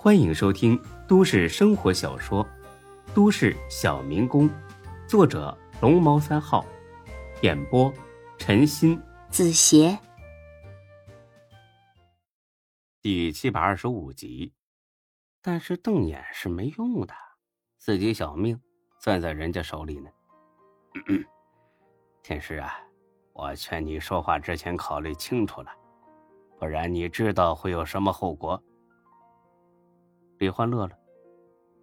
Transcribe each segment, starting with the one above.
欢迎收听都市生活小说《都市小民工》，作者龙猫三号，演播陈鑫、子邪，第七百二十五集。但是瞪眼是没用的，自己小命攥在人家手里呢。天师啊，我劝你说话之前考虑清楚了，不然你知道会有什么后果。李欢乐了，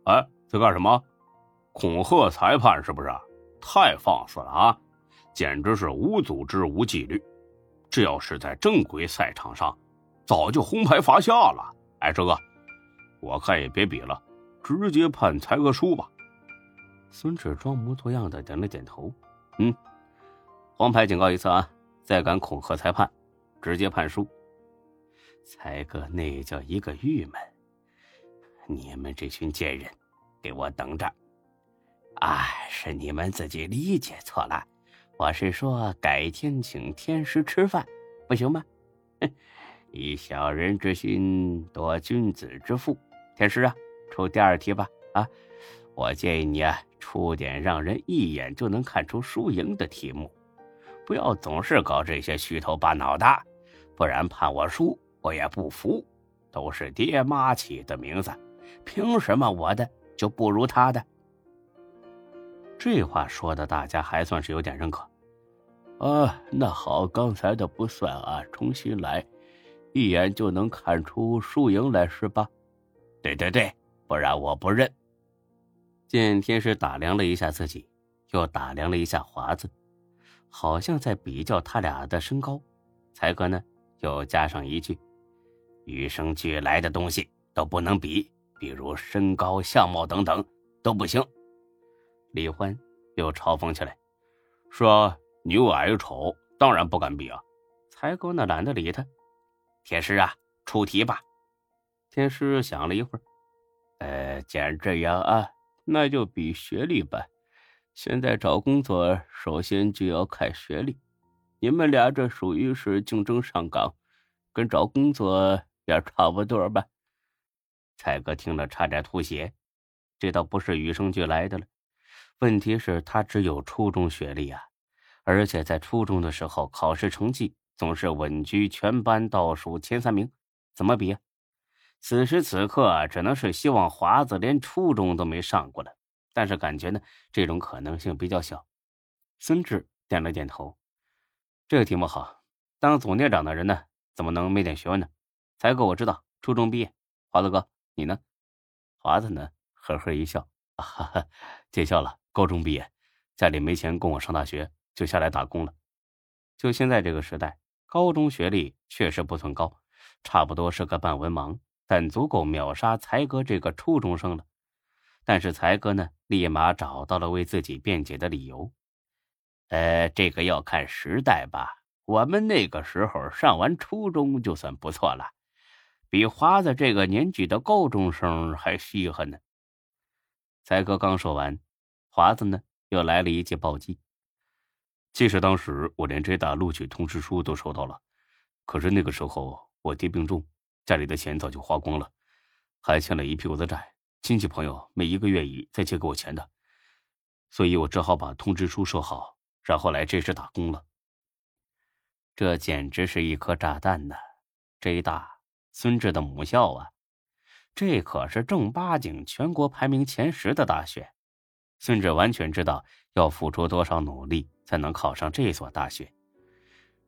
哎，在干什么？恐吓裁判是不是？太放肆了啊！简直是无组织无纪律。这要是在正规赛场上，早就红牌罚下了。哎，这个，我看也别比了，直接判裁个输吧。孙志装模作样的点了点头，嗯，黄牌警告一次啊！再敢恐吓裁判，直接判输。才哥那叫一个郁闷。你们这群贱人，给我等着！啊，是你们自己理解错了。我是说，改天请天师吃饭，不行吗？以小人之心夺君子之腹。天师啊，出第二题吧！啊，我建议你啊，出点让人一眼就能看出输赢的题目，不要总是搞这些虚头巴脑的，不然判我输，我也不服。都是爹妈起的名字。凭什么我的就不如他的？这话说的，大家还算是有点认可。啊，那好，刚才的不算啊，重新来，一眼就能看出输赢来是吧？对对对，不然我不认。见天师打量了一下自己，又打量了一下华子，好像在比较他俩的身高。才哥呢，又加上一句：“与生俱来的东西都不能比。”比如身高、相貌等等都不行。李欢又嘲讽起来，说：“你又矮丑，当然不敢比啊。”才哥呢，懒得理他。天师啊，出题吧。天师想了一会儿，呃，既然这样啊，那就比学历吧。现在找工作，首先就要看学历。你们俩这属于是竞争上岗，跟找工作也差不多吧。蔡哥听了差点吐血，这倒不是与生俱来的了，问题是他只有初中学历啊，而且在初中的时候考试成绩总是稳居全班倒数前三名，怎么比？此时此刻只能是希望华子连初中都没上过了，但是感觉呢这种可能性比较小。孙志点了点头，这个题目好，当总店长的人呢怎么能没点学问呢？才哥我知道，初中毕业，华子哥。你呢，华子呢？呵呵一笑，哈哈，见笑了。高中毕业，家里没钱供我上大学，就下来打工了。就现在这个时代，高中学历确实不算高，差不多是个半文盲，但足够秒杀才哥这个初中生了。但是才哥呢，立马找到了为自己辩解的理由。呃，这个要看时代吧。我们那个时候上完初中就算不错了。比华子这个年纪的高中生还稀罕呢。才哥刚说完，华子呢又来了一记暴击。其实当时我连这大录取通知书都收到了，可是那个时候我爹病重，家里的钱早就花光了，还欠了一屁股的债，亲戚朋友没一个愿意再借给我钱的，所以我只好把通知书收好，然后来这市打工了。这简直是一颗炸弹呐！浙大。孙志的母校啊，这可是正八经全国排名前十的大学。孙志完全知道要付出多少努力才能考上这所大学。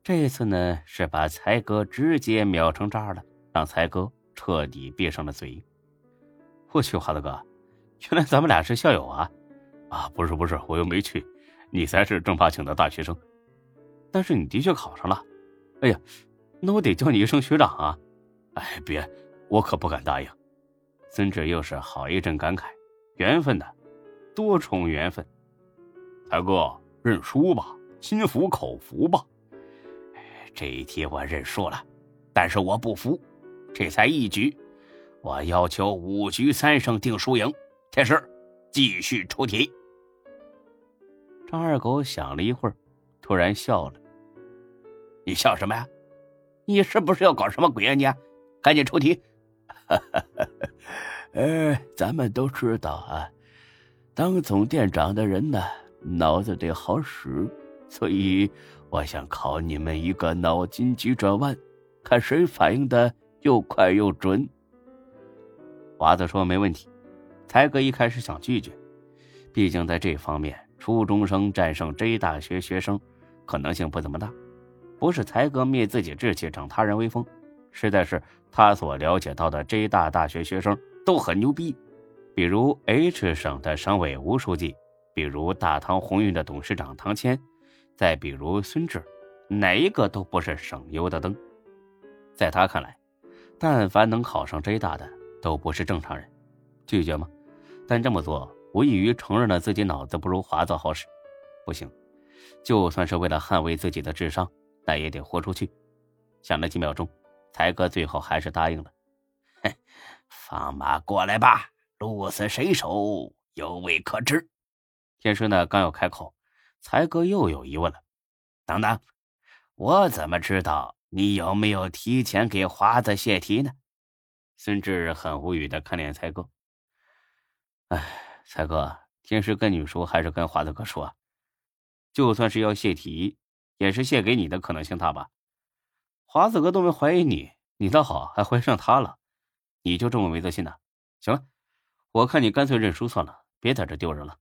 这次呢，是把才哥直接秒成渣了，让才哥彻底闭上了嘴。我去，华子哥，原来咱们俩是校友啊！啊，不是不是，我又没去，你才是正八经的大学生。但是你的确考上了。哎呀，那我得叫你一声学长啊！哎，别，我可不敢答应。孙志又是好一阵感慨，缘分呐，多重缘分。二哥，认输吧，心服口服吧。这一题我认输了，但是我不服，这才一局，我要求五局三胜定输赢。天师，继续出题。张二狗想了一会儿，突然笑了：“你笑什么呀？你是不是要搞什么鬼啊你？”赶紧出题！呃，咱们都知道啊，当总店长的人呢，脑子得好使，所以我想考你们一个脑筋急转弯，看谁反应的又快又准。华子说：“没问题。”才哥一开始想拒绝，毕竟在这方面，初中生战胜 J 大学学生可能性不怎么大。不是才哥灭自己志气，长他人威风，实在是他所了解到的 J 大大学学生都很牛逼。比如 H 省的省委吴书记，比如大唐鸿运的董事长唐谦，再比如孙志，哪一个都不是省油的灯。在他看来，但凡能考上 J 大的，都不是正常人。拒绝吗？但这么做无异于承认了自己脑子不如华子好使。不行，就算是为了捍卫自己的智商。那也得豁出去。想了几秒钟，才哥最后还是答应了。放马过来吧，鹿死谁手，犹未可知。天师呢，刚要开口，才哥又有疑问了。等等，我怎么知道你有没有提前给华子泄题呢？孙志很无语的看脸才哥。哎，才哥，天师跟你说还是跟华子哥说？就算是要泄题。也是谢给你的可能性大吧？华子哥都没怀疑你，你倒好，还怀上他了，你就这么没自信呢？行了，我看你干脆认输算了，别在这丢人了。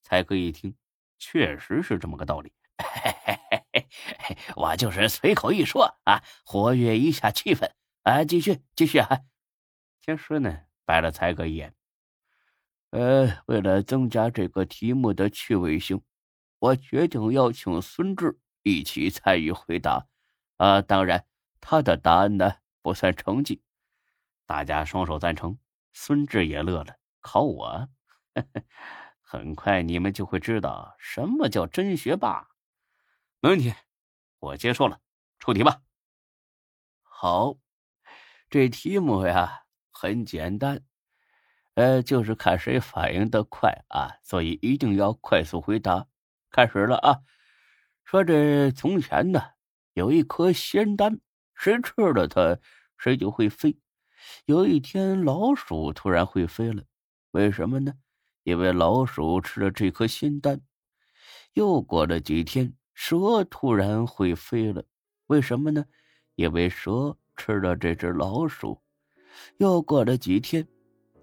才哥一听，确实是这么个道理。我就是随口一说啊，活跃一下气氛啊，继续继续啊。天师呢，白了才哥一眼。呃，为了增加这个题目的趣味性，我决定邀请孙志。一起参与回答，啊，当然，他的答案呢不算成绩。大家双手赞成，孙志也乐了。考我，很快你们就会知道什么叫真学霸。没问题，我接受了，出题吧。好，这题目呀很简单，呃，就是看谁反应的快啊，所以一定要快速回答。开始了啊。说这从前呢，有一颗仙丹，谁吃了它，谁就会飞。有一天，老鼠突然会飞了，为什么呢？因为老鼠吃了这颗仙丹。又过了几天，蛇突然会飞了，为什么呢？因为蛇吃了这只老鼠。又过了几天，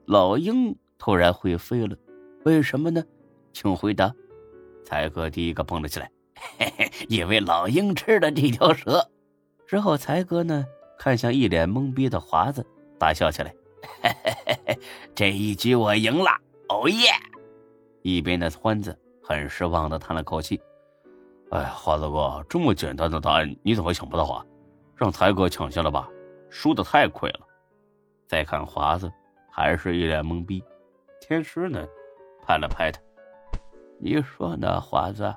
老鹰突然会飞了，为什么呢？请回答。才哥第一个蹦了起来。嘿嘿，因为老鹰吃了这条蛇，之后才哥呢看向一脸懵逼的华子，大笑起来。嘿嘿嘿嘿，这一局我赢了，哦耶！一边的欢子很失望的叹了口气。哎，华子哥，这么简单的答案你怎么想不到啊？让才哥抢先了吧，输的太亏了。再看华子，还是一脸懵逼。天师呢，拍了拍他，你说呢，华子？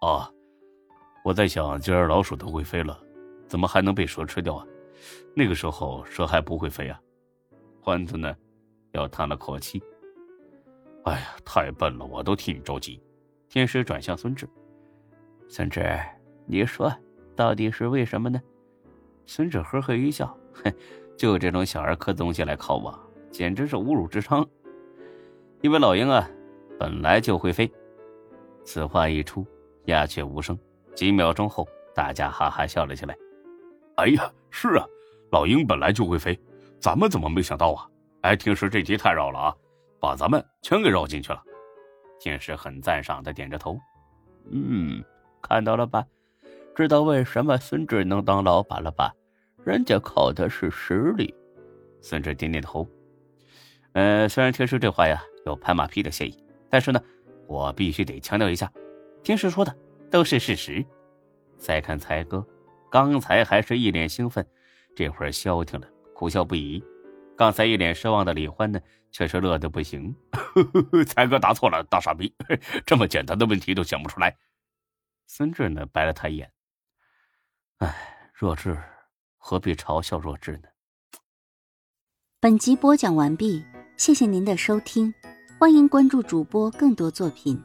哦，我在想，既然老鼠都会飞了，怎么还能被蛇吃掉啊？那个时候蛇还不会飞啊？欢子呢，又叹了口气。哎呀，太笨了，我都替你着急。天师转向孙志，孙志，你说到底是为什么呢？孙志呵呵一笑，哼，就这种小儿科的东西来考我，简直是侮辱智商。因为老鹰啊，本来就会飞。此话一出。鸦雀无声。几秒钟后，大家哈哈笑了起来。哎呀，是啊，老鹰本来就会飞，咱们怎么没想到啊？哎，天师这题太绕了啊，把咱们全给绕进去了。天师很赞赏的点着头。嗯，看到了吧？知道为什么孙志能当老板了吧？人家靠的是实力。孙志点点头。呃，虽然天师这话呀有拍马屁的嫌疑，但是呢，我必须得强调一下。平时说的都是事实。再看才哥，刚才还是一脸兴奋，这会儿消停了，苦笑不已。刚才一脸失望的李欢呢，却是乐得不行。才哥答错了，大傻逼，这么简单的问题都想不出来。孙志呢，白了他一眼。哎，弱智，何必嘲笑弱智呢？本集播讲完毕，谢谢您的收听，欢迎关注主播更多作品。